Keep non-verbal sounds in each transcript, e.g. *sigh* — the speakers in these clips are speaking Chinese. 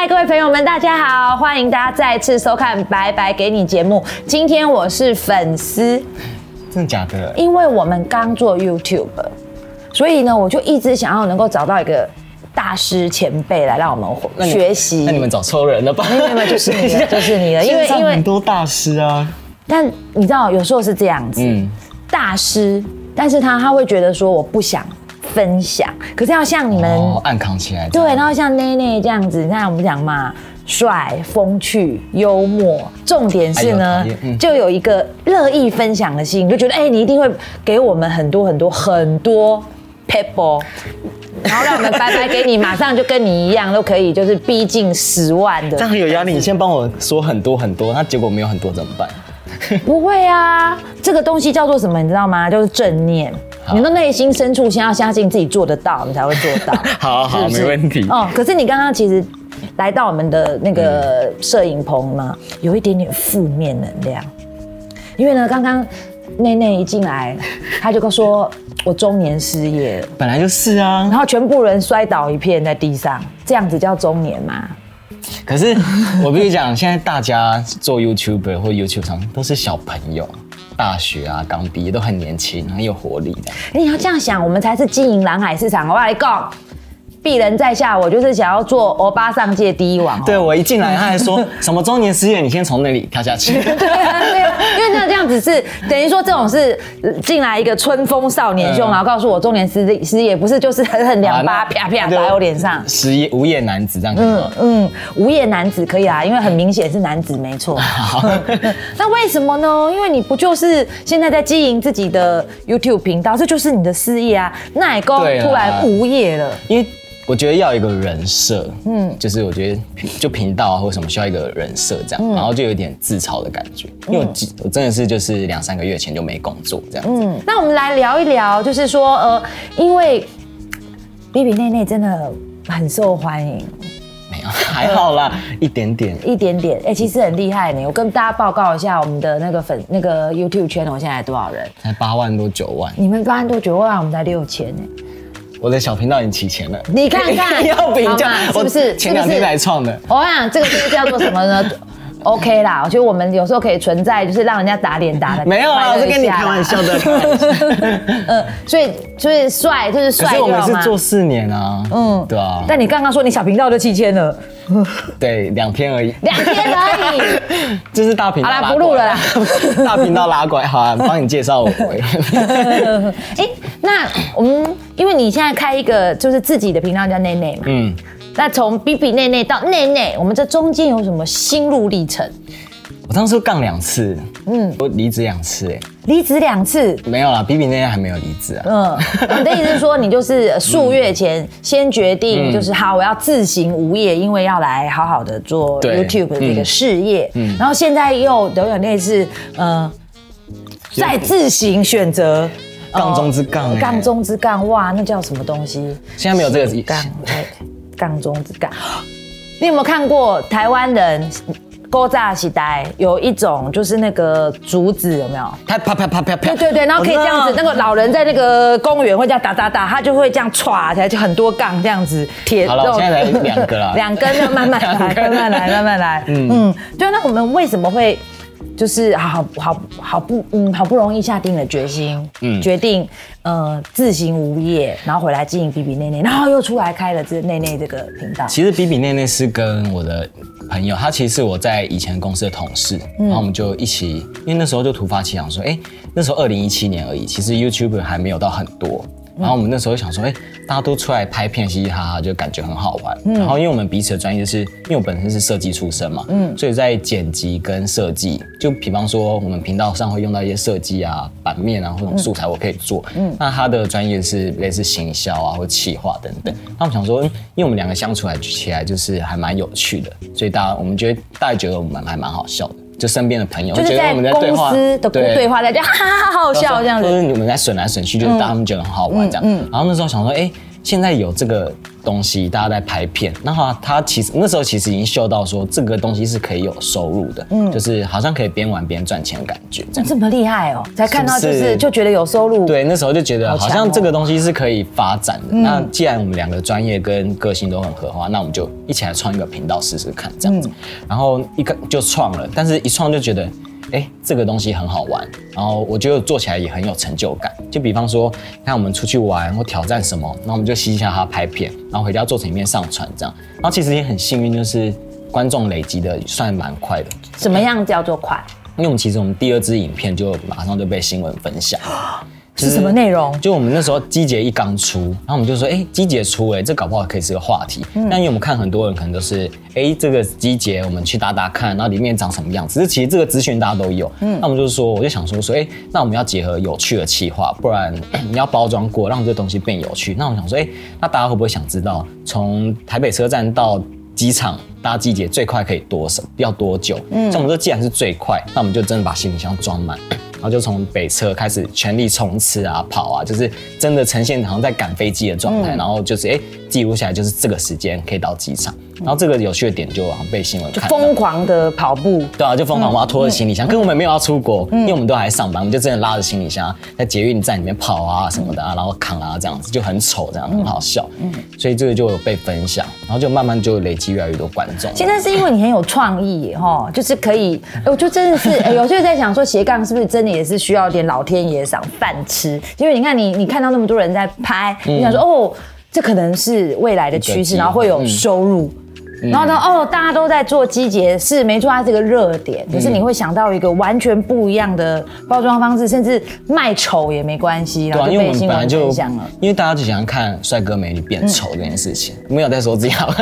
嗨，各位朋友们，大家好，欢迎大家再次收看《白白给你》节目。今天我是粉丝，真的假的？因为我们刚做 YouTube，所以呢，我就一直想要能够找到一个大师前辈来让我们学习。那你们找错人了吧？没有没有，就是你的，*laughs* 就是你的，因为因为很多大师啊。但你知道，有时候是这样子，嗯，大师，但是他他会觉得说我不想。分享，可是要像你们暗扛起来，对，然后像内内这样子，你看我们讲嘛，帅、风趣、幽默，重点是呢，就有一个乐意分享的心，就觉得哎，你一定会给我们很多很多很多 people，然后让我们白白给你，马上就跟你一样都可以，就是逼近十万的，这样很有压力。你先帮我说很多很多，那结果没有很多怎么办？不会啊，这个东西叫做什么？你知道吗？就是正念。你的内心深处先要相信自己做得到，你才会做到。*laughs* 好好，没问题。哦，可是你刚刚其实来到我们的那个摄影棚呢，有一点点负面能量。因为呢，刚刚内内一进来，他就说：“我中年失业。”本来就是啊。然后全部人摔倒一片在地上，这样子叫中年吗？可是我跟你讲，现在大家做 YouTube 或 YouTube 上都是小朋友。大学啊，刚毕业都很年轻，很有活力的。你要这样想，我们才是经营蓝海市场。我来讲。鄙人在下，我就是想要做欧巴上界第一王。对我一进来，他还说什么中年失业，你先从那里跳下去。*laughs* 对啊，对啊，因为那这样子是等于说这种是进来一个春风少年兄，然后告诉我中年失失业，不是就是狠狠两巴啪啪打我脸上。失业无业男子这样子。嗯嗯，无业男子可以啊，因为很明显是男子没错。*laughs* 那为什么呢？因为你不就是现在在经营自己的 YouTube 频道，这就是你的事业啊。奶哥突然无业了，因为。我觉得要一个人设，嗯，就是我觉得就频道啊或什么需要一个人设这样，然后就有点自嘲的感觉，因为我我真的是就是两三个月前就没工作这样子。嗯，那我们来聊一聊，就是说呃，因为比比内内真的很受欢迎，没有还好啦，一点点，一点点，哎，其实很厉害呢。我跟大家报告一下，我们的那个粉那个 YouTube 圈，我现在多少人？才八万多九万，你们八万多九万，我们才六千呢。我的小频道已经起钱了，你看看，*laughs* 要比价是不是？前两天来创的？我想这个是叫做什么呢？OK 啦，我觉得我们有时候可以存在，就是让人家打脸打的。没有啊，我是跟你开玩笑的。*laughs* 嗯，所以就是帅，就是帅。可是我们是做四年啊。嗯，对啊。但你刚刚说你小频道就七千了。*laughs* 对，两天而已。两天而已。*laughs* 就是大频道。好啦，不录了啦。大频道拉拐，好啊，帮你介绍我。哎，那我们因为你现在开一个就是自己的频道叫内内嘛。嗯。那从比比内内到内内，我们这中间有什么心路历程？我当时杠两次，嗯，我离职两次，哎，离职两次没有啦，比比内内还没有离职啊。嗯，*laughs* 你的意思是说，你就是数月前先决定，就是好，我要自行无业，因为要来好好的做 YouTube 的这个事业，嗯，然后现在又有点类似，嗯，再自行选择杠中之杠，杠中之杠，哇，那叫什么东西？现在没有这个杠。杠中之杠，你有没有看过台湾人勾扎时代有一种就是那个竹子有没有？它啪啪啪啪啪，对对对，然后可以这样子，那个老人在那个公园会这样打打打，他就会这样歘起来，就很多杠这样子铁。好了，现在来两个了，*laughs* 两根，慢慢来，慢慢来，慢慢来。嗯嗯，对，那我们为什么会？就是好好好不嗯好不容易下定了决心，嗯，决定呃自行无业，然后回来经营比比内内，然后又出来开了这内内这个频道。其实比比内内是跟我的朋友，他其实是我在以前公司的同事，然后我们就一起，因为那时候就突发奇想说，哎，那时候二零一七年而已，其实 YouTube 还没有到很多。然后我们那时候想说，哎，大家都出来拍片，嘻嘻哈哈，就感觉很好玩。然后因为我们彼此的专业是，因为我本身是设计出身嘛，嗯，所以在剪辑跟设计，就比方说我们频道上会用到一些设计啊、版面啊或者素材，我可以做。嗯，那他的专业是类似行销啊或企划等等。那我们想说，因为我们两个相处来起来就是还蛮有趣的，所以大家我们觉得大家觉得我们还蛮好笑的。就身边的朋友，就是在公司的对。话，在就哈哈好好笑这样子，就是你们在损来损去，就是他们觉得很好玩这样。然后那时候想说，哎，现在有这个东西，大家在拍片，那他他其实那时候其实已经嗅到说这个东西是可以有收入的，嗯，就是好像可以边玩边赚钱的感觉，这这么厉害哦，才看到就是就觉得有收入，对，那时候就觉得好像这个东西是可以发展的。那既然我们两个专业跟个性都很合的话，那我们就一起来创一个频道试试看这样子，然后一个就创了，但是一创就觉得。哎，这个东西很好玩，然后我觉得做起来也很有成就感。就比方说，看我们出去玩或挑战什么，那我们就吸一下它拍片，然后回家做成一片上传这样。然后其实也很幸运，就是观众累积的算蛮快的。什么样叫做快？因为我们其实我们第二支影片就马上就被新闻分享。*gasps* 是什么内容？就我们那时候机节一刚出，然后我们就说，哎，机节出，哎，这搞不好可以是个话题。但因为我们看很多人可能都是，哎，这个机节我们去打打看，然后里面长什么样。只是其实这个资讯大家都有。嗯，那我们就是说，我就想说说，哎，那我们要结合有趣的企划，不然 *clears throat* 你要包装过，让这东西变有趣。那我想说，哎，那大家会不会想知道，从台北车站到机场搭机节最快可以多少？要多久？嗯，像我们说，既然是最快，那我们就真的把行李箱装满。然后就从北侧开始全力冲刺啊，跑啊，就是真的呈现好像在赶飞机的状态。然后就是哎，记录下来就是这个时间可以到机场。然后这个有趣的点就被新闻就，疯狂的跑步，对啊，就疯狂，我要拖着行李箱，可是我们没有要出国，因为我们都还上班，我们就真的拉着行李箱在捷运站里面跑啊什么的啊，然后扛啊这样子就很丑，这样很好笑，嗯，所以这个就有被分享，然后就慢慢就累积越来越多观众。现在是因为你很有创意哈，就是可以，我就真的是，哎，有时候在想说斜杠是不是真的也是需要点老天爷赏饭吃，因为你看你你看到那么多人在拍，你想说哦，这可能是未来的趋势，然后会有收入。然后呢？哦，大家都在做机节，是没错，它是个热点。可是你会想到一个完全不一样的包装方式，甚至卖丑也没关系。然后因为我们本来就因为大家就喜欢看帅哥美女变丑这件事情，没有在说自己好。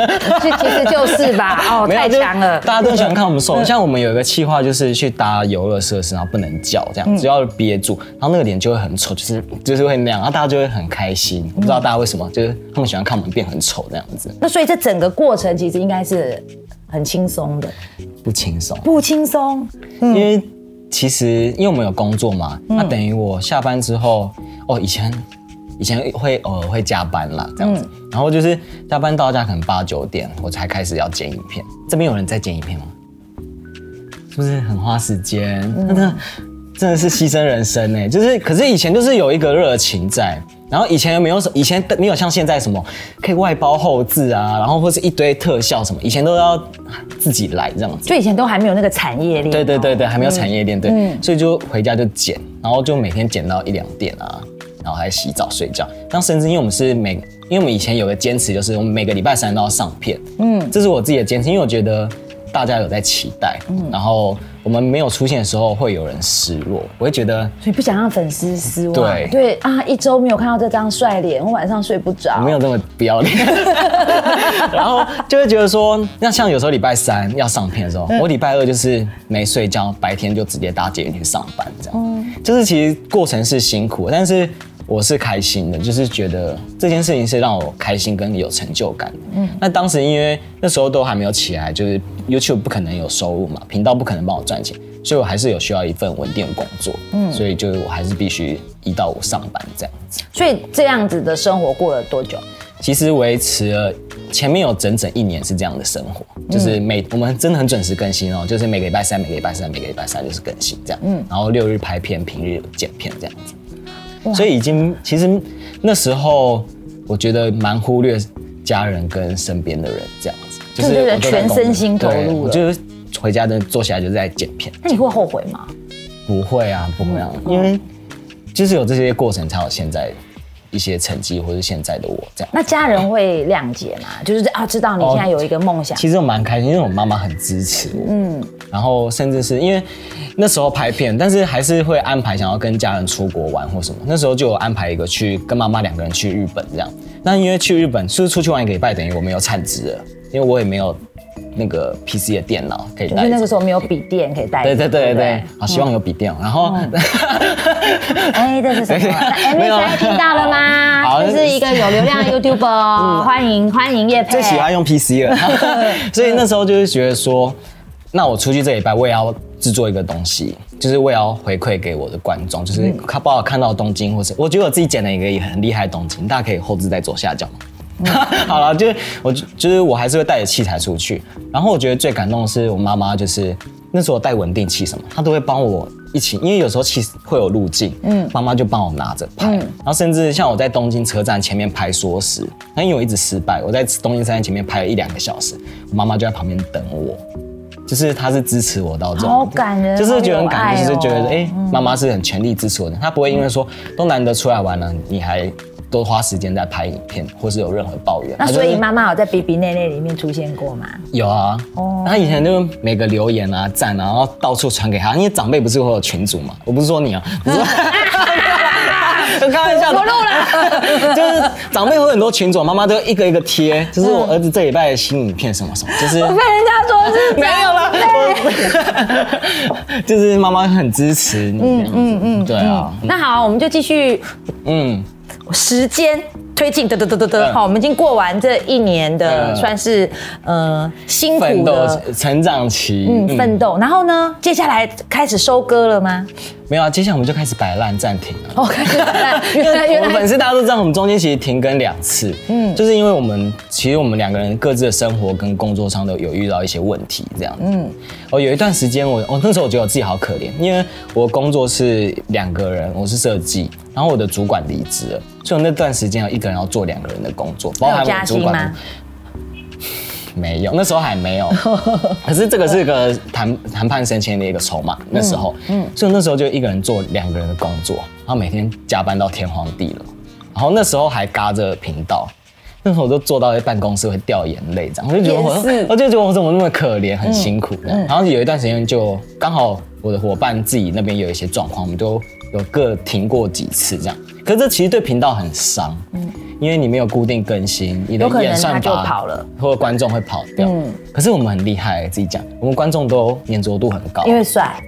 其实就是吧，哦，*laughs* 太强了。大家都喜欢看我们瘦。像我们有一个计划，就是去搭游乐设施，然后不能叫，这样只要憋住，然后那个脸就会很丑，就是就是会那样，然后大家就会很开心。不知道大家为什么，就是他们喜欢看我们变很丑这样子。那所以这整个过程其实。应该是很轻松的，不轻松，不轻松。因为其实因为我们有工作嘛，那等于我下班之后，哦，以前以前会偶尔会加班啦，这样子，然后就是加班到家可能八九点，我才开始要剪影片。这边有人在剪影片吗？是不是很花时间？真的真的是牺牲人生呢。就是可是以前就是有一个热情在。然后以前又没有什，以前没有像现在什么可以外包后置啊，然后或是一堆特效什么，以前都要自己来这样子。就以前都还没有那个产业链。对对对对，还没有产业链，对。所以就回家就剪，然后就每天剪到一两点啊，然后还洗澡睡觉。那甚至因为我们是每，因为我们以前有个坚持，就是我们每个礼拜三都要上片。嗯，这是我自己的坚持，因为我觉得。大家有在期待，然后我们没有出现的时候，会有人失落。我会觉得，所以不想让粉丝失望。对对啊，一周没有看到这张帅脸，我晚上睡不着。没有这么不要脸。*laughs* 然后就会觉得说，那像有时候礼拜三要上片的时候，我礼拜二就是没睡觉，白天就直接搭捷运去上班，这样。嗯就是其实过程是辛苦，但是。我是开心的，就是觉得这件事情是让我开心跟有成就感。嗯，那当时因为那时候都还没有起来，就是 YouTube 不可能有收入嘛，频道不可能帮我赚钱，所以我还是有需要一份稳定的工作。嗯，所以就是我还是必须一到五上班这样子。所以这样子的生活过了多久？其实维持了前面有整整一年是这样的生活，就是每我们真的很准时更新哦，就是每个礼拜三、每个礼拜三、每个礼拜三就是更新这样。嗯，然后六日拍片，平日剪片这样子。所以已经，其实那时候我觉得蛮忽略家人跟身边的人这样子，就是全身心投入了。就是回家的坐下来就在剪片。那你会后悔吗？不会啊，不会啊，因为就是有这些过程才有现在。一些成绩，或是现在的我这样，那家人会谅解吗？就是啊，知道你现在有一个梦想。其实我蛮开心，因为我妈妈很支持我。嗯，然后甚至是因为那时候拍片，但是还是会安排想要跟家人出国玩或什么。那时候就有安排一个去跟妈妈两个人去日本这样。那因为去日本是出去玩一个礼拜，等于我没有产值了，因为我也没有。那个 PC 的电脑可以带，就那个时候没有笔电可以带。对对对对，好希望有笔电。然后，*laughs* 哎，这是什么？MSI 听到了吗？好，这是一个有流量的 YouTuber，*laughs* 欢迎欢迎叶佩。最喜欢用 PC 了，*laughs* 所以那时候就是觉得说，那我出去这礼拜，我也要制作一个东西，就是我也要回馈给我的观众，就是他帮我看到东京，或是我觉得我自己剪了一个也很厉害的东京，大家可以后置在左下角。*laughs* 好了，就是我就是我还是会带着器材出去，然后我觉得最感动的是我妈妈，就是那时候带稳定器什么，她都会帮我一起，因为有时候器会有路径，嗯，妈妈就帮我拿着拍，然后甚至像我在东京车站前面拍缩时，那因为我一直失败，我在东京车站前面拍了一两个小时，我妈妈就在旁边等我，就是她是支持我到这种，好感人，就是觉得很感动，就是觉得哎，妈妈是很全力支持我的，她不会因为说都难得出来玩了，你还。多花时间在拍影片，或是有任何抱怨。那所以妈妈有在 B B 内内里面出现过吗？有啊，哦，他以前就每个留言啊、赞啊，然后到处传给他。因为长辈不是会有群主嘛？我不是说你啊，我说 *laughs* 开玩笑，我录了。*laughs* 就是长辈有很多群主，妈妈都一个一个贴，就是我儿子这礼拜的新影片什么什么，就是我被人家说是 *laughs* 没有了，就是妈妈很支持你。嗯嗯嗯，对啊。那好，我们就继续。嗯，时间。推进，得得得得得，好，我们已经过完这一年的算是呃辛苦的成长期，嗯，奋斗。然后呢，接下来开始收割了吗？没有啊，接下来我们就开始摆烂暂停了。OK，*laughs* 我们粉丝大家都知道，我们中间其实停更两次，嗯，就是因为我们其实我们两个人各自的生活跟工作上都有遇到一些问题，这样，嗯，哦，有一段时间我，哦，那时候我觉得我自己好可怜，因为我工作是两个人，我是设计。然后我的主管离职了，所以我那段时间有一个人要做两个人的工作，包含我主管没有，那时候还没有。*laughs* 可是这个是一个谈谈判升迁的一个筹码，那时候，嗯，所以那时候就一个人做两个人的工作，然后每天加班到天荒地老，然后那时候还嘎着频道，那时候我都坐到在办公室会掉眼泪这样，我就觉得我，我就觉得我怎么那么可怜，很辛苦。然后有一段时间就刚好我的伙伴自己那边有一些状况，我们都。有各停过几次这样，可是这其实对频道很伤，嗯，因为你没有固定更新，你的演算法跑了，或者观众会跑掉。嗯，可是我们很厉害，自己讲，我们观众都粘着度很高，因为帅。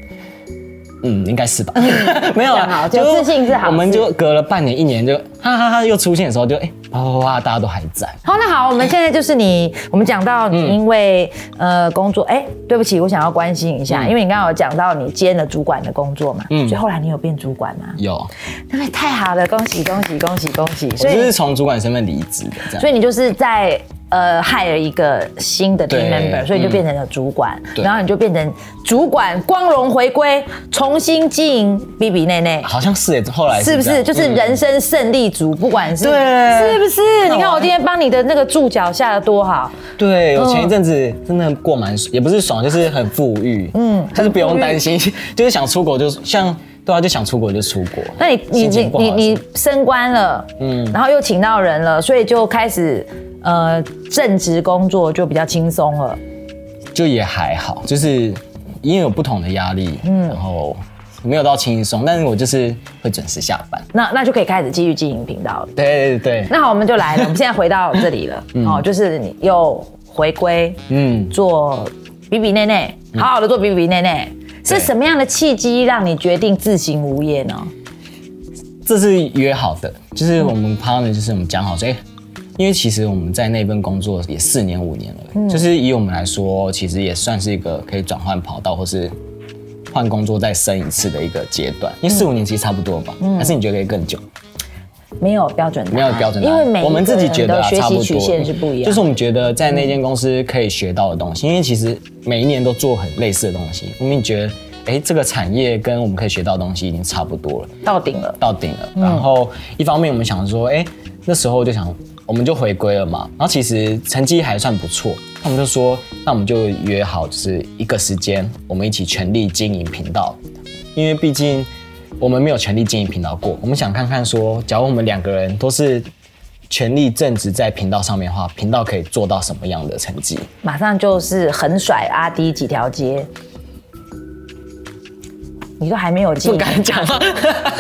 嗯，应该是吧。*laughs* 没有好，就自信是好。我们就隔了半年、一年，就 *laughs* 哈哈哈又出现的时候，就哎，哇哇哇，大家都还在。好，那好，我们现在就是你，我们讲到你因为呃工作，哎，对不起，我想要关心一下，因为你刚刚有讲到你兼了主管的工作嘛，嗯，所以后来你有变主管吗？有，那太好了，恭喜恭喜恭喜恭喜！所以是从主管身份离职的，这样。所以你就是在。呃，害了一个新的 team member，所以就变成了主管，然后你就变成主管，光荣回归，重新经营 B B 内内，好像是哎，后来是不是？就是人生胜利组？不管是对。是不是？你看我今天帮你的那个注脚下的多好。对，我前一阵子真的过蛮，也不是爽，就是很富裕，嗯，但是不用担心，*laughs* 就是想出国，就像对啊，就想出国就出国。那你你你你你升官了，嗯，然后又请到人了，所以就开始。呃，正职工作就比较轻松了，就也还好，就是因为有不同的压力，嗯，然后没有到轻松，但是我就是会准时下班，那那就可以开始继续经营频道了。对对对，那好，我们就来了，我们现在回到这里了，*laughs* 哦，就是你又回归，嗯，做比比内内，好好的做比比内内，是什么样的契机让你决定自行无业呢？这是约好的，就是我们 partner，就是我们讲好说，哎。因为其实我们在那份工作也四年五年了，就是以我们来说，其实也算是一个可以转换跑道或是换工作再升一次的一个阶段。因为四五年其实差不多吧，还是你觉得可以更久？没有标准，没有标准，因为每我们自己觉得学习曲线是不一样。就是我们觉得在那间公司可以学到的东西，因为其实每一年都做很类似的东西，我们觉得，哎，这个产业跟我们可以学到的东西已经差不多了，到顶了，到顶了。然后一方面我们想说，哎，那时候就想。我们就回归了嘛，然后其实成绩还算不错，他们就说，那我们就约好，就是一个时间，我们一起全力经营频道，因为毕竟我们没有全力经营频道过，我们想看看说，假如我们两个人都是全力正直在频道上面的话，频道可以做到什么样的成绩？马上就是横甩阿迪几条街。你都还没有进，不敢讲。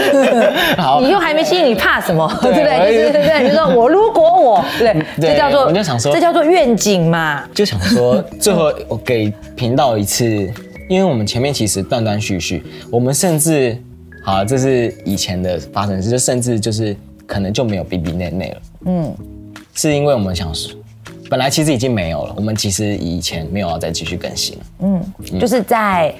*laughs* 好，你又还没进，你怕什么？对不对？对对对，就说我如果我，对，这叫做，我就想说，这叫做愿景嘛。就想说，最后我给频道一次，因为我们前面其实断断续续，我们甚至，好，这是以前的发生事，就甚至就是可能就没有 B B 内内了。嗯，是因为我们想说，本来其实已经没有了，我们其实以前没有要再继续更新了。嗯，就是在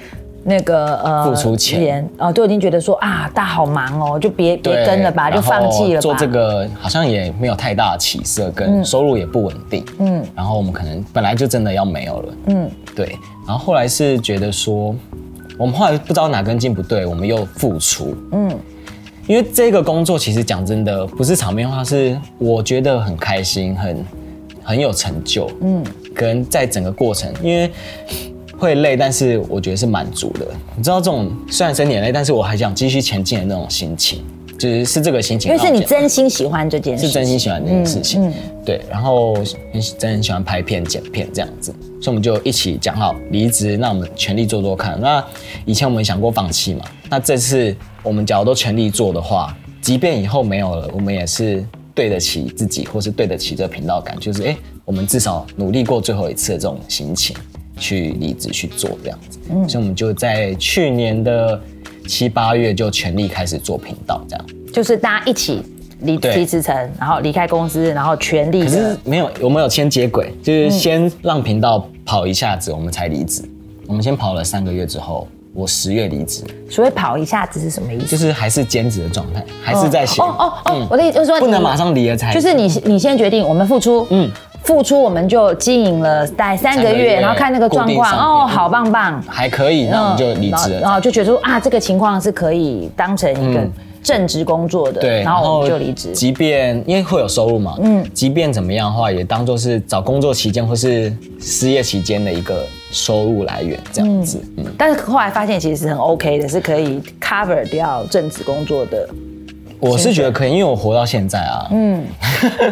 那个呃付出钱哦，都已经觉得说啊，大家好忙哦，就别别跟了吧，就放弃了吧。做这个好像也没有太大的起色，跟收入也不稳定。嗯，然后我们可能本来就真的要没有了。嗯，对。然后后来是觉得说，我们后来不知道哪根筋不对，我们又付出。嗯，因为这个工作其实讲真的不是场面话，是我觉得很开心，很很有成就。嗯，跟在整个过程，因为。会累，但是我觉得是满足的。你知道这种虽然身体累，但是我还想继续前进的那种心情，就是是这个心情。因为是你真心喜欢这件事，是真心喜欢这件事情。对，然后很真很喜欢拍片、剪片这样子，所以我们就一起讲好离职，那我们全力做做看。那以前我们想过放弃嘛？那这次我们假如都全力做的话，即便以后没有了，我们也是对得起自己，或是对得起这频道感，就是哎，我们至少努力过最后一次的这种心情。去离职去做这样子，嗯，所以我们就在去年的七八月就全力开始做频道，这样就是大家一起离离职成，然后离开公司，然后全力。可是没有，我们有先接轨，就是先让频道跑一下子，我们才离职。我们先跑了三个月之后，我十月离职。所谓跑一下子是什么意思？就是还是兼职的状态，还是在写。哦哦哦，我的意思就是说不能马上离了才。就是你你先决定，我们付出，嗯。付出我们就经营了大概三个月，然后看那个状况哦，好棒棒，还可以，那我们就离职了。然后就觉得说啊，这个情况是可以当成一个正职工作的，对，然后我们就离职。即便因为会有收入嘛，嗯，即便怎么样的话，也当做是找工作期间或是失业期间的一个收入来源这样子。嗯，但是后来发现其实是很 OK 的，是可以 cover 掉正职工作的。我是觉得可以，因为我活到现在啊，嗯，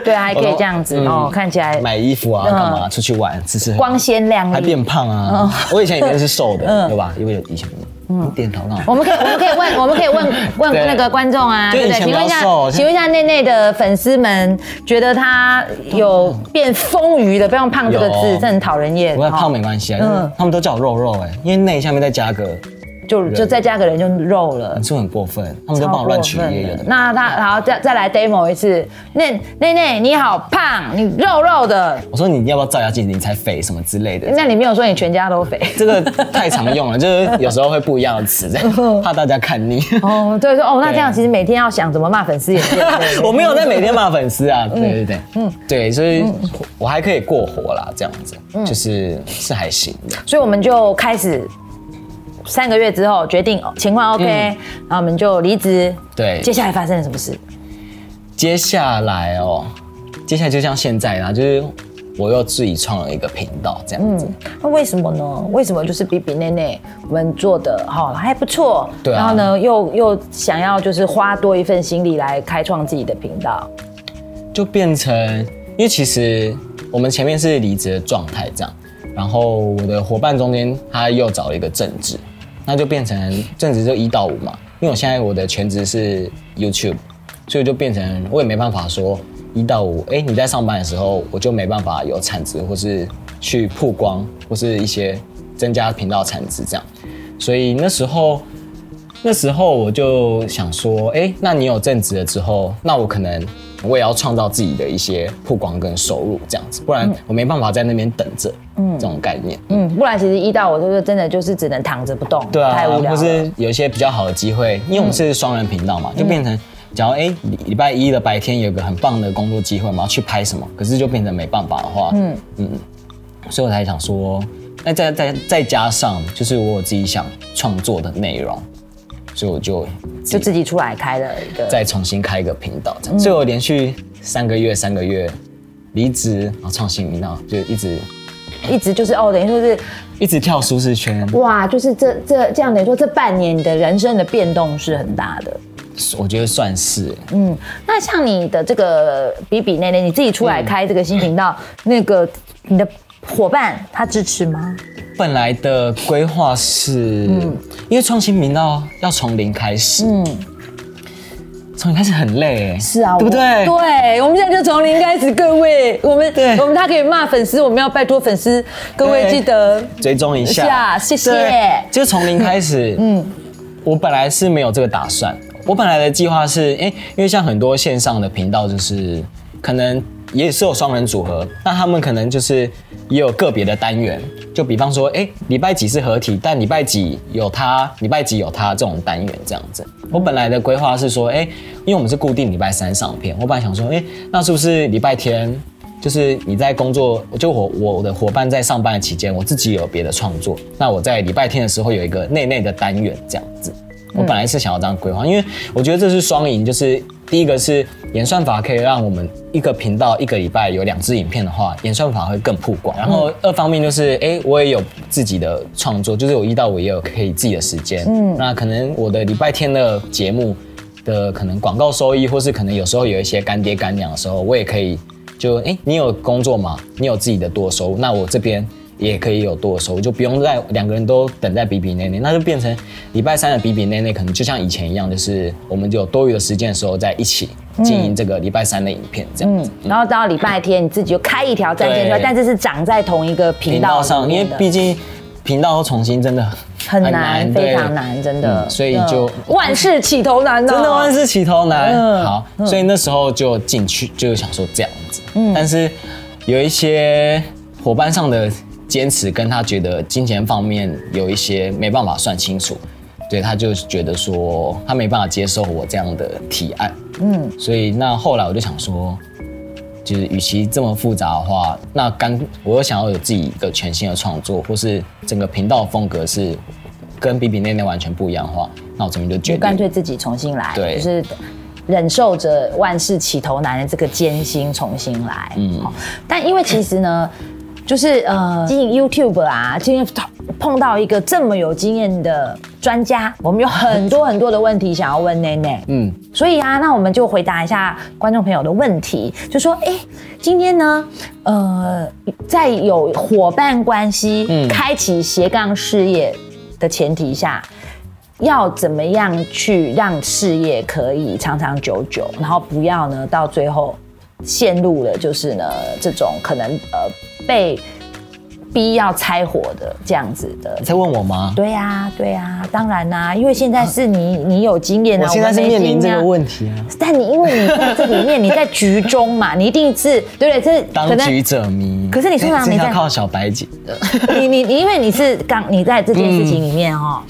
对啊，*laughs* 还可以这样子哦，看起来买衣服啊，干嘛出去玩，吃吃光鲜亮丽，还变胖啊！我以前以前是瘦的，对吧？因为以前嗯，点头我们可以我们可以问我们可以问 *laughs* 问那个观众啊，对不对？请问一下，请问一下内内的粉丝们，觉得他有变丰腴的，不用胖这个字，这很讨人厌。我胖没关系啊，嗯，他们都叫我肉肉哎，因为内下面再加个。就就再加个人就肉了，你是很过分，他们都帮我乱取业的。那他好再再来 demo 一次，内内内你好胖，你肉肉的。我说你要不要照一下镜子，你才肥什么之类的。那你没有说你全家都肥，这个太常用了，就是有时候会不一样的词，*laughs* 怕大家看腻。哦，对，说哦，*laughs* 那这样其实每天要想怎么骂粉丝也是。我没有在每天骂粉丝啊，对对对，嗯，对，所以我还可以过活啦，这样子，就是是还行的。所以我们就开始。三个月之后决定情况 OK，然后我们就离职。对，接下来发生了什么事？接下来哦，接下来就像现在啦，就是我又自己创了一个频道这样子。那为什么呢？为什么就是比比内内我们做的哈还不错？对。然后呢，又又想要就是花多一份心力来开创自己的频道，就变成因为其实我们前面是离职的状态这样，然后我的伙伴中间他又找了一个正职。那就变成正职就一到五嘛，因为我现在我的全职是 YouTube，所以就变成我也没办法说一到五，哎，你在上班的时候我就没办法有产值或是去曝光或是一些增加频道产值这样，所以那时候那时候我就想说，哎，那你有正职了之后，那我可能。我也要创造自己的一些曝光跟收入，这样子，不然我没办法在那边等着。嗯，这种概念。嗯，不然其实一到我就是真的就是只能躺着不动，对啊，太无聊。或是有一些比较好的机会，因为我们是双人频道嘛，就变成，假如哎礼拜一的白天有个很棒的工作机会，我们要去拍什么，可是就变成没办法的话，嗯嗯，所以我才想说，那再再再加上就是我自己想创作的内容。所以我就就自己出来开了一个，再重新开一个频道，这样。所以我连续三个月、三个月离职，然后创新频道，就一直一直就是哦，等于说是一直跳舒适圈。哇，就是这这这样等于说这半年你的人生的变动是很大的。我觉得算是。嗯，那像你的这个比比内内，你自己出来开这个新频道，那个你的伙伴他支持吗？本来的规划是，因为创新频道要从零开始，嗯，从零开始很累，是啊，对不对？对，我们现在就从零开始，各位，我们对，我们他可以骂粉丝，我们要拜托粉丝，各位记得追踪一下，谢谢。就从零开始，*laughs* 嗯，我本来是没有这个打算，我本来的计划是，哎，因为像很多线上的频道，就是可能也是有双人组合，那他们可能就是也有个别的单元，就比方说，哎，礼拜几是合体，但礼拜几有他，礼拜几有他这种单元这样子。我本来的规划是说，哎，因为我们是固定礼拜三上片，我本来想说，哎，那是不是礼拜天，就是你在工作，就我我的伙伴在上班的期间，我自己有别的创作，那我在礼拜天的时候有一个内内的单元这样子。我本来是想要这样规划，因为我觉得这是双赢，就是第一个是演算法可以让我们一个频道一个礼拜有两支影片的话，演算法会更曝光。然后二方面就是，哎，我也有自己的创作，就是我一到五也有可以自己的时间。嗯，那可能我的礼拜天的节目的可能广告收益，或是可能有时候有一些干爹干娘的时候，我也可以就，哎，你有工作吗？你有自己的多收入，那我这边。也可以有多收，就不用在两个人都等在比比内内，那就变成礼拜三的比比内内，可能就像以前一样，就是我们就有多余的时间的时候在一起经营这个礼拜三的影片这样子。然后到礼拜天你自己就开一条战线出来，但这是长在同一个频道上，因为毕竟频道重新真的很难，非常难，真的。所以就万事起头难，真的万事起头难。好，所以那时候就进去就想说这样子，嗯但是有一些伙伴上的。坚持跟他觉得金钱方面有一些没办法算清楚，对，他就觉得说他没办法接受我这样的提案，嗯，所以那后来我就想说，就是与其这么复杂的话，那干我又想要有自己一个全新的创作，或是整个频道风格是跟比比内内完全不一样的话，那我这边就决定干脆自己重新来，对，就是忍受着万事起头难的这个艰辛重新来，嗯，但因为其实呢。就是呃，经营 YouTube 啊，今天碰到一个这么有经验的专家，我们有很多很多的问题想要问内内。嗯，所以啊，那我们就回答一下观众朋友的问题，就说，哎，今天呢，呃，在有伙伴关系、开启斜杠事业的前提下，要怎么样去让事业可以长长久久，然后不要呢到最后陷入了就是呢这种可能呃。被逼要拆伙的这样子的，你在问我吗？对呀，对呀，当然啦，因为现在是你，你有经验啊，我现在是面临这个问题啊。但你因为你在这里面，你在局中嘛，*laughs* 你一定是对不对？这当局者迷。可是你通常你在靠小白姐的，你 *laughs* 你你，因为你是刚你在这件事情里面哈，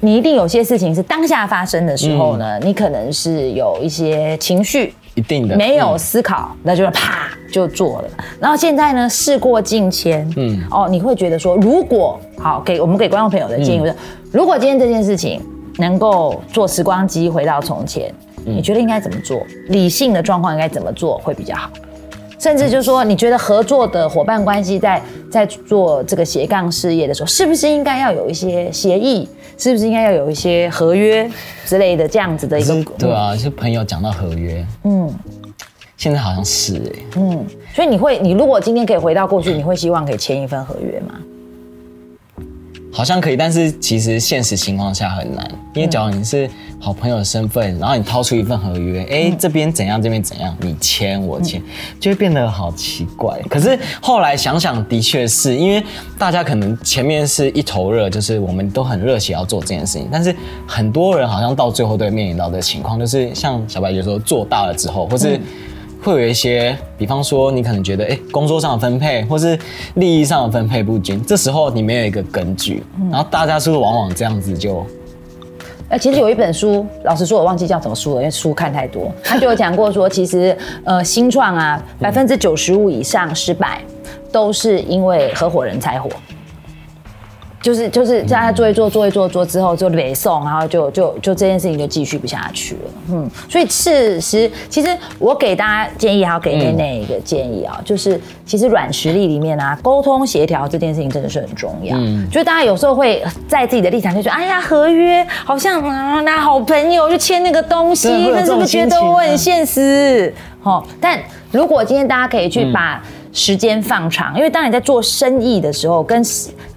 你一定有些事情是当下发生的时候呢，你可能是有一些情绪。一定的没有思考，那就是啪就做了。然后现在呢，事过境迁，嗯，哦，你会觉得说，如果好给我们给观众朋友的建议是，如果今天这件事情能够做时光机回到从前，你觉得应该怎么做？理性的状况应该怎么做会比较好？甚至就是说，你觉得合作的伙伴关系在在做这个斜杠事业的时候，是不是应该要有一些协议？是不是应该要有一些合约之类的这样子的一个？对啊，就朋友讲到合约，嗯，现在好像是哎，嗯，所以你会，你如果今天可以回到过去，你会希望可以签一份合约吗？好像可以，但是其实现实情况下很难，因为假如你是好朋友的身份，然后你掏出一份合约，哎，这边怎样，这边怎样，你签我签，就会变得好奇怪。可是后来想想，的确是因为大家可能前面是一头热，就是我们都很热血要做这件事情，但是很多人好像到最后都会面临到的情况，就是像小白就说做大了之后，或是。会有一些，比方说你可能觉得，哎，工作上的分配，或是利益上的分配不均，这时候你没有一个根据，然后大家是不是往往这样子就？呃，其实有一本书，老实说，我忘记叫什么书了，因为书看太多。他就有讲过说，其实呃，新创啊，百分之九十五以上失败，都是因为合伙人拆伙。就是就是叫他做一做做一做做之后就累送，然后就就就这件事情就继续不下去了。嗯，所以事实其实我给大家建议，还要给内内一个建议啊，就是其实软实力里面啊，沟通协调这件事情真的是很重要。嗯，就大家有时候会在自己的立场就觉得，哎呀，合约好像啊，那好朋友就签那个东西，那是不是觉得我很现实？哦，但如果今天大家可以去把。时间放长，因为当你在做生意的时候，跟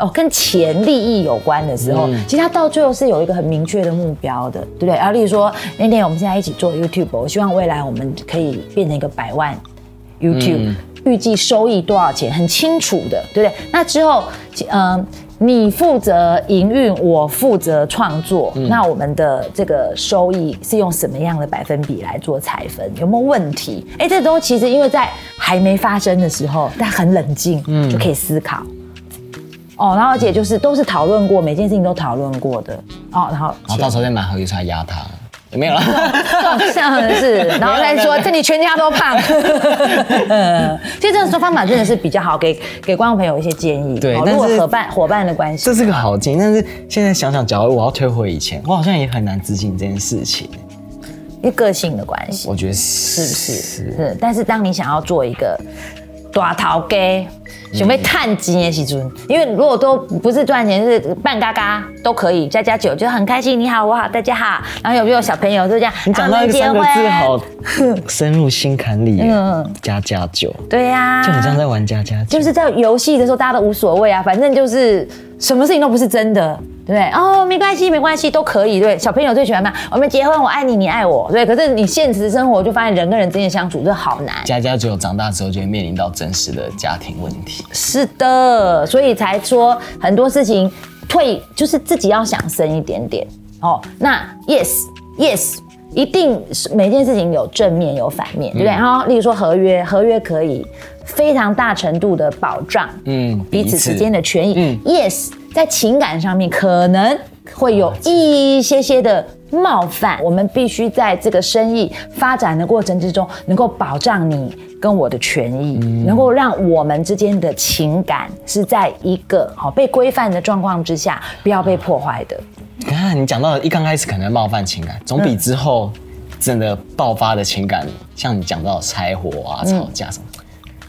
哦跟钱利益有关的时候，其实他到最后是有一个很明确的目标的，对不对？啊，例如说那天我们现在一起做 YouTube，我希望未来我们可以变成一个百万 YouTube，预计收益多少钱很清楚的，对不对？那之后，嗯，你负责营运，我负责创作，那我们的这个收益是用什么样的百分比来做拆分？有没有问题？哎，这东西其实因为在还没发生的时候，大家很冷静，嗯，就可以思考。哦，然后而且就是都是讨论过，每件事情都讨论过的。哦，然后然后到时候再买合约出来压他。没有了，像是，*laughs* 然后再说这你全家都胖。*laughs* 其实这种方法真的是比较好，给给观众朋友一些建议。对，如果伙伴伙伴的关系，这是个好建议。但是现在想想，假如我要退回以前，我好像也很难执行这件事情。因为个性的关系，我觉得是不是？是。但是当你想要做一个大头给。准备探金的时阵，因为如果都不是赚钱，是半嘎嘎都可以，加加酒就很开心。你好，我好，大家好。然后有没有小朋友就这样？你讲到一个三个字，好 *laughs* 深入心坎里。嗯，加加酒。对呀，就很像在玩加加酒。就是在游戏的时候，大家都无所谓啊，反正就是什么事情都不是真的。对哦，没关系，没关系，都可以。对，小朋友最喜欢嘛，我们结婚，我爱你，你爱我。对，可是你现实生活就发现人跟人之间相处就好难。家家只有长大之后就会面临到真实的家庭问题。是的，所以才说很多事情退就是自己要想深一点点哦。那 yes yes，一定是每件事情有正面有反面，对不对？然后例如说合约，合约可以非常大程度的保障嗯彼此之间的权益。嗯，yes。在情感上面可能会有一些些的冒犯，我们必须在这个生意发展的过程之中，能够保障你跟我的权益，能够让我们之间的情感是在一个好被规范的状况之下，不要被破坏的。你看，你讲到一刚开始可能冒犯情感，总比之后真的爆发的情感，像你讲到拆伙啊、吵架什么，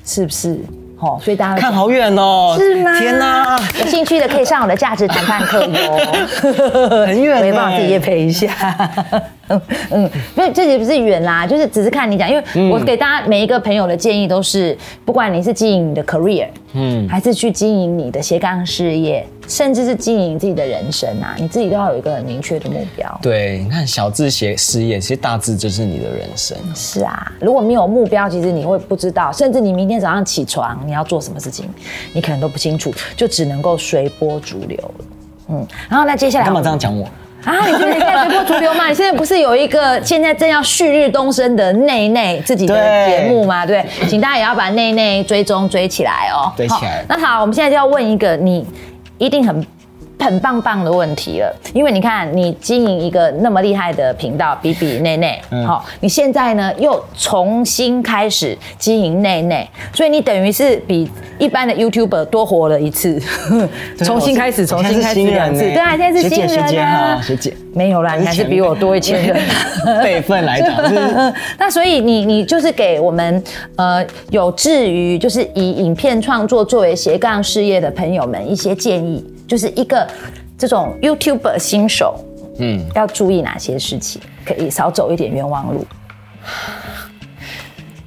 是不是？哦，所以大家看好远哦，是吗？天哪，有兴趣的可以上我的价值谈判课哟，*laughs* 很远，可以帮我自己也陪一下。嗯，因为这也不是远啦，就是只是看你讲，因为我给大家每一个朋友的建议都是，不管你是经营你的 career，嗯，还是去经营你的斜杠事业，甚至是经营自己的人生啊，你自己都要有一个很明确的目标。对，你看小字写事业，其实大字就是你的人生。是啊，如果没有目标，其实你会不知道，甚至你明天早上起床你要做什么事情，你可能都不清楚，就只能够随波逐流了。嗯，然后那接下来干嘛这样讲我？啊，你现在随波逐流吗？你现在不是有一个现在正要旭日东升的内内自己的节目吗？对，请大家也要把内内追踪追起来哦。追起来。那好，我们现在就要问一个你一定很。很棒棒的问题了，因为你看，你经营一个那么厉害的频道，比比内内，好，你现在呢又重新开始经营内内，所以你等于是比一般的 YouTuber 多活了一次，重新开始，重新开始两次，对啊，现在是新人啊，学姐，没有啦，你还是比我多一千人。*laughs* 辈分来讲，*laughs* 那所以你你就是给我们呃有志于就是以影片创作作为斜杠事业的朋友们一些建议。就是一个这种 YouTuber 新手，嗯，要注意哪些事情？可以少走一点冤枉路。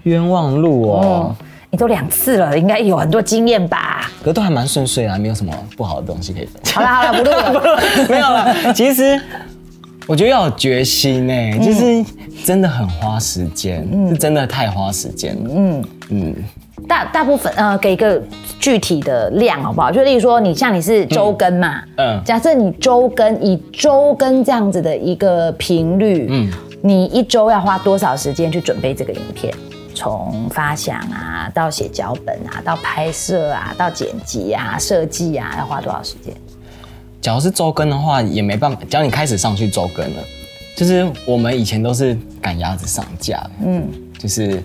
冤枉路哦，你都两次了，应该有很多经验吧？可都还蛮顺遂啊，没有什么不好的东西可以分享。好了好了，*laughs* 不录了，没有了。其实我觉得要有决心呢，就是真的很花时间，是真的太花时间了。嗯嗯。大大部分呃，给一个具体的量好不好？就例如说，你像你是周更嘛，嗯，假设你周更以周更这样子的一个频率，嗯，你一周要花多少时间去准备这个影片？从发想啊，到写脚本啊，到拍摄啊，到剪辑啊，设计啊，要花多少时间？假如是周更的话，也没办法。只要你开始上去周更了，就是我们以前都是赶鸭子上架，嗯，就是。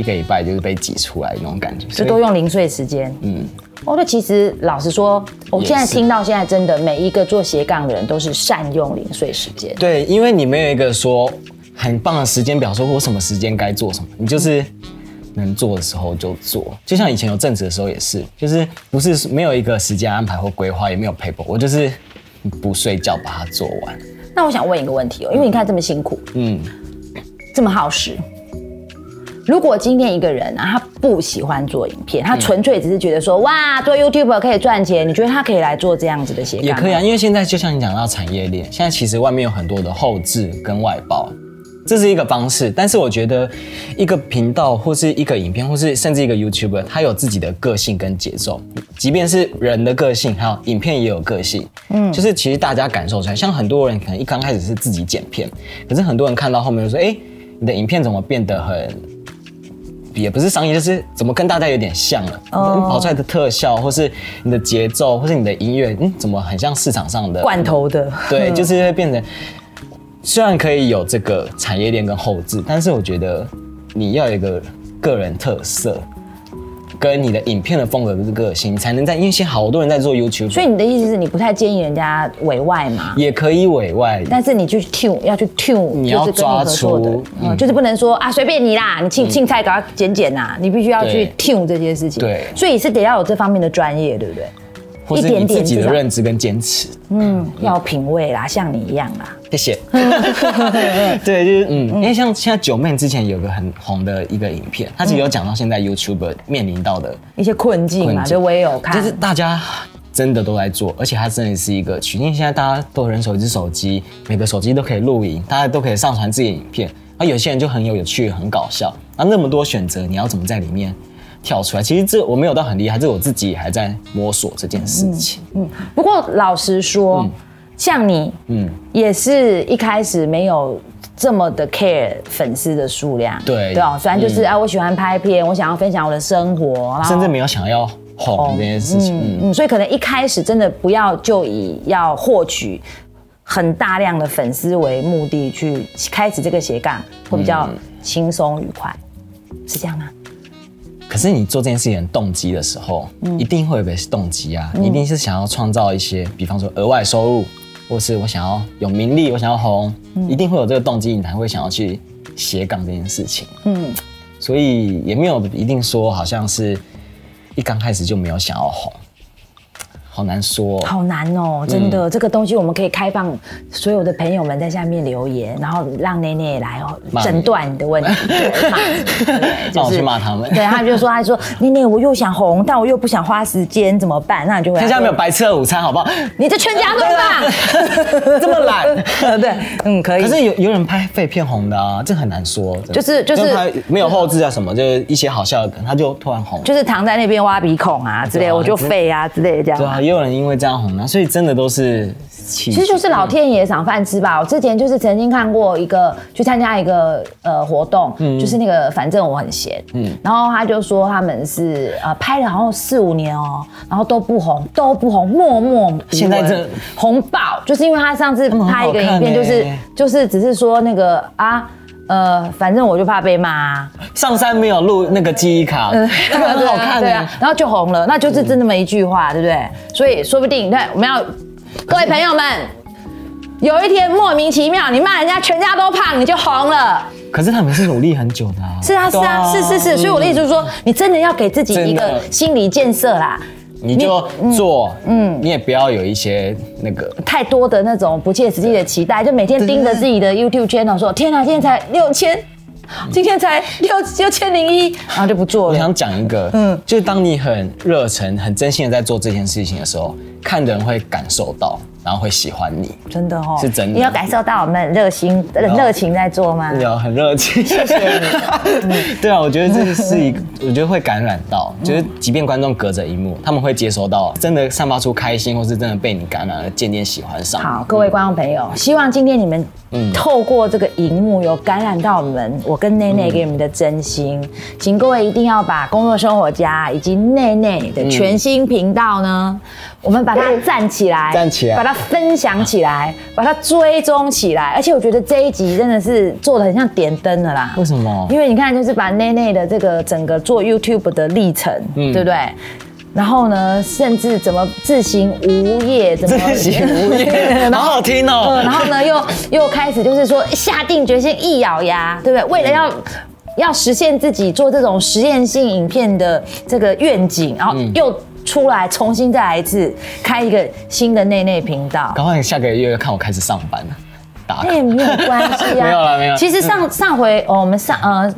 一个礼拜就是被挤出来那种感觉，就都用零碎时间。嗯，哦，那其实老实说，我现在听到现在真的每一个做斜杠的人都是善用零碎时间。对，因为你没有一个说很棒的时间表，说我什么时间该做什么，你就是能做的时候就做。就像以前有正职的时候也是，就是不是没有一个时间安排或规划，也没有 paper，我就是不睡觉把它做完。那我想问一个问题哦，因为你看这么辛苦，嗯，这么耗时。如果今天一个人啊，他不喜欢做影片，他纯粹只是觉得说，哇，做 YouTube 可以赚钱，你觉得他可以来做这样子的斜杠？也可以啊，因为现在就像你讲到产业链，现在其实外面有很多的后置跟外包，这是一个方式。但是我觉得一个频道或是一个影片，或是甚至一个 YouTuber，他有自己的个性跟节奏。即便是人的个性，还有影片也有个性。嗯，就是其实大家感受出来，像很多人可能一刚开始是自己剪片，可是很多人看到后面就说：“哎，你的影片怎么变得很……也不是商业，就是怎么跟大家有点像了？你跑出来的特效，或是你的节奏，或是你的音乐，嗯，怎么很像市场上的罐头的？对，*laughs* 就是会变成。虽然可以有这个产业链跟后置，但是我觉得你要有一个个人特色，跟你的影片的风格跟个性，才能在。因为现在好多人在做 YouTube，所以你的意思是你不太建议人家委外嘛？也可以委外，但是你去 tune 要去 tune，你要抓出，嗯，就是不能说啊随便你啦，你青青菜给它剪剪呐，你必须要去 tune 这些事情。对，所以是得要有这方面的专业，对不对？一点点自己的认知跟坚持，嗯，要品味啦，像你一样啦。谢谢。*laughs* *laughs* 对，就是嗯，因为像现在九妹之前有个很红的一个影片，她其实有讲到现在 YouTube 面临到的一些困境嘛，就我也有看，就是大家真的都在做，而且它真的是一个曲，因为现在大家都人手一只手机，每个手机都可以录影，大家都可以上传自己的影片，而有些人就很有有趣、很搞笑，那那么多选择，你要怎么在里面？跳出来，其实这我没有到很厉害，这我自己还在摸索这件事情。嗯，不过老实说，像你，嗯，也是一开始没有这么的 care 粉丝的数量，对。对啊，虽然就是啊，我喜欢拍片，我想要分享我的生活，甚至没有想要红这件事情。嗯嗯，所以可能一开始真的不要就以要获取很大量的粉丝为目的去开始这个斜杠，会比较轻松愉快，是这样吗？可是你做这件事情的动机的时候，一定会有个动机啊，一定是想要创造一些，比方说额外收入，或是我想要有名利，我想要红，一定会有这个动机，你才会想要去斜杠这件事情。嗯，所以也没有一定说，好像是一刚开始就没有想要红。好难说，好难哦，真的，这个东西我们可以开放所有的朋友们在下面留言，然后让奶奶来诊断你的问题，*laughs* 让 *laughs* 我去骂他们。对，他就说，他说奶奶，我又想红，但我又不想花时间，怎么办？那你就会。全家没有白吃的午餐，好不好？你这全家都吧，*laughs* 这么懒。对，嗯，可以。可是有有人拍废片红的啊，这很难说。就是就是没有后置啊什么，就是一些好笑的梗，他就突然红。就是躺在那边挖鼻孔啊之类，我就废啊之类的这样。也有人因为这样红啊，所以真的都是，其实就是老天爷赏饭吃吧。我之前就是曾经看过一个去参加一个呃活动，就是那个反正我很闲，嗯，然后他就说他们是呃拍了好像四五年哦，然后都不红，都不红，默默现在这红爆，就是因为他上次拍一个影片，就是就是只是说那个啊。呃，反正我就怕被骂。上山没有录那个记忆卡，那个很好看，对啊，然后就红了，那就是真那么一句话，对不对？所以说不定，对，我们要各位朋友们，有一天莫名其妙你骂人家全家都胖，你就红了。可是他们是努力很久的啊。是啊，是啊，是是是，所以我的意思就是说，你真的要给自己一个心理建设啦。你就做，嗯，你也不要有一些那个太多的那种不切实际的期待，就每天盯着自己的 YouTube channel 说：“天哪，今天才六千，今天才六六千零一，然后就不做了。”我想讲一个，嗯，就是当你很热忱、很真心的在做这件事情的时候，看的人会感受到。然后会喜欢你，真的哦，是真的。你有感受到我们热心、热情在做吗？有，很热情，谢谢你。*laughs* *laughs* 对啊，我觉得这是一个，我觉得会感染到，就是即便观众隔着荧幕，他们会接收到，真的散发出开心，或是真的被你感染而渐渐喜欢上。好，各位观众朋友，希望今天你们透过这个荧幕有感染到我们，我跟内内给你们的真心，请各位一定要把工作生活家以及内内的全新频道呢。我们把它站起来，站起来，把它分享起来，把它追踪起来。而且我觉得这一集真的是做的很像点灯的啦。为什么？因为你看，就是把内内的这个整个做 YouTube 的历程，对不对？然后呢，甚至怎么自行无业，怎么自行无业，*laughs* 好好听哦。然后呢，又又开始就是说下定决心一咬牙，对不对？为了要要实现自己做这种实验性影片的这个愿景，然后又。出来重新再来一次，开一个新的内内频道。赶快下个月看我开始上班了，那也没有关系啊。*laughs* 没有了，没有。其实上上回我们上呃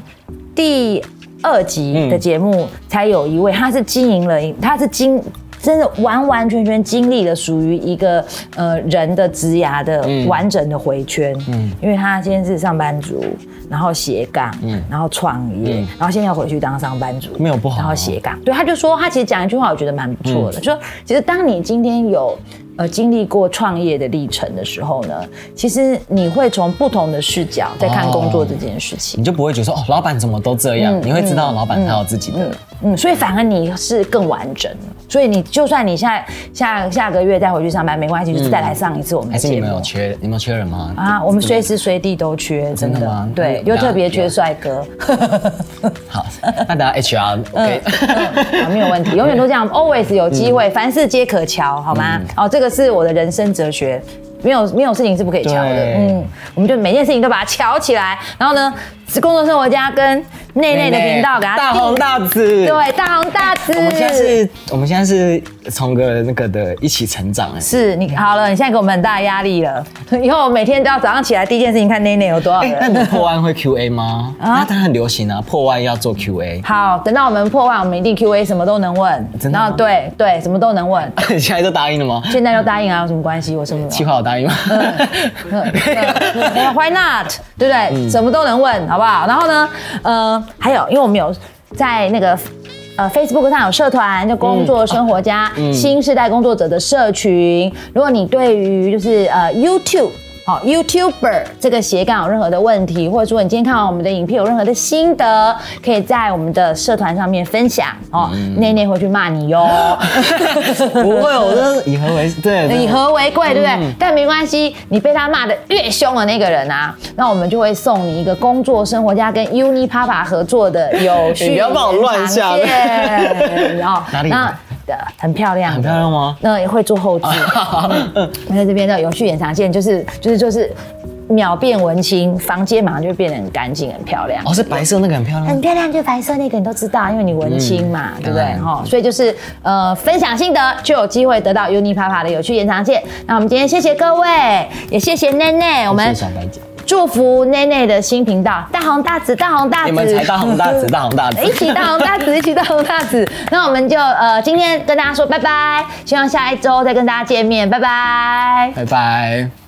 第二集的节目才有一位，他是经营了，他是经真的完完全全经历了属于一个呃人的职涯的完整的回圈。嗯，因为他今天是上班族，然后斜杠，嗯，然后创业，然后现在要回去当上班族，没有不好。然后斜杠，对，他就说他其实讲一句话，我觉得蛮不错的，就说其实当你今天有。呃，经历过创业的历程的时候呢，其实你会从不同的视角在看工作这件事情，你就不会觉得说哦，老板怎么都这样，你会知道老板他有自己的，嗯，所以反而你是更完整。所以你就算你现在下下个月再回去上班没关系，就是再来上一次我们的节目。还是你们有缺？你们缺人吗？啊，我们随时随地都缺，真的吗？对，又特别缺帅哥。*laughs* 好，那等下 HR OK，没有问题，永远都这样，*laughs* always 有机会，凡事皆可瞧，好吗？哦，这个是我的人生哲学。没有没有事情是不可以敲的，嗯，我们就每件事情都把它敲起来，然后呢，是工作生活家跟内内的频道给他大红大紫，对，大红大紫。我们现在是，我们现在是从个那个的一起成长，是你好了，你现在给我们很大压力了，*laughs* 以后每天都要早上起来第一件事情看内内有多少人。那你破万会 Q A 吗？啊，它很流行啊，破万要做 Q A。好，等到我们破万，我们一定 Q A，什么都能问。然后对对，什么都能问。你 *laughs* 现在都答应了吗？现在都答应啊，有什么关系？我什么？计划我答应吗？Why not？对不对？什么都能问，好不好？然后呢，呃，还有，因为我们有在那个呃 Facebook 上有社团，就工作生活家新时代工作者的社群。如果你对于就是呃 YouTube。好，YouTuber 这个斜杠有任何的问题，或者说你今天看完我们的影片有任何的心得，可以在我们的社团上面分享哦。内内会去骂你哟，*laughs* 不会，我都以和为对，以和为贵，对不对？但没关系，你被他骂的越凶的那个人啊，那我们就会送你一个工作生活家跟 Uni Papa 合作的有序 *laughs* 延长线，然后哪里？的很漂亮，很漂亮吗？那也会做后置。*laughs* 那在这边的有序延长线，就是就是就是秒变文青，房间马上就变得很干净、很漂亮。哦，是白色那个很漂亮，很漂亮，就白色那个你都知道，因为你文青嘛，对不对？哈，所以就是呃，分享心得就有机会得到 Uni Papa 的有趣延长线。那我们今天谢谢各位，也谢谢奈奈，我们。祝福奈奈的新频道大红大紫，大红大紫，你们才大红大紫，大红大紫，一起大红大紫，*laughs* 一起大红大紫。那我们就呃，今天跟大家说拜拜，希望下一周再跟大家见面，拜拜，拜拜。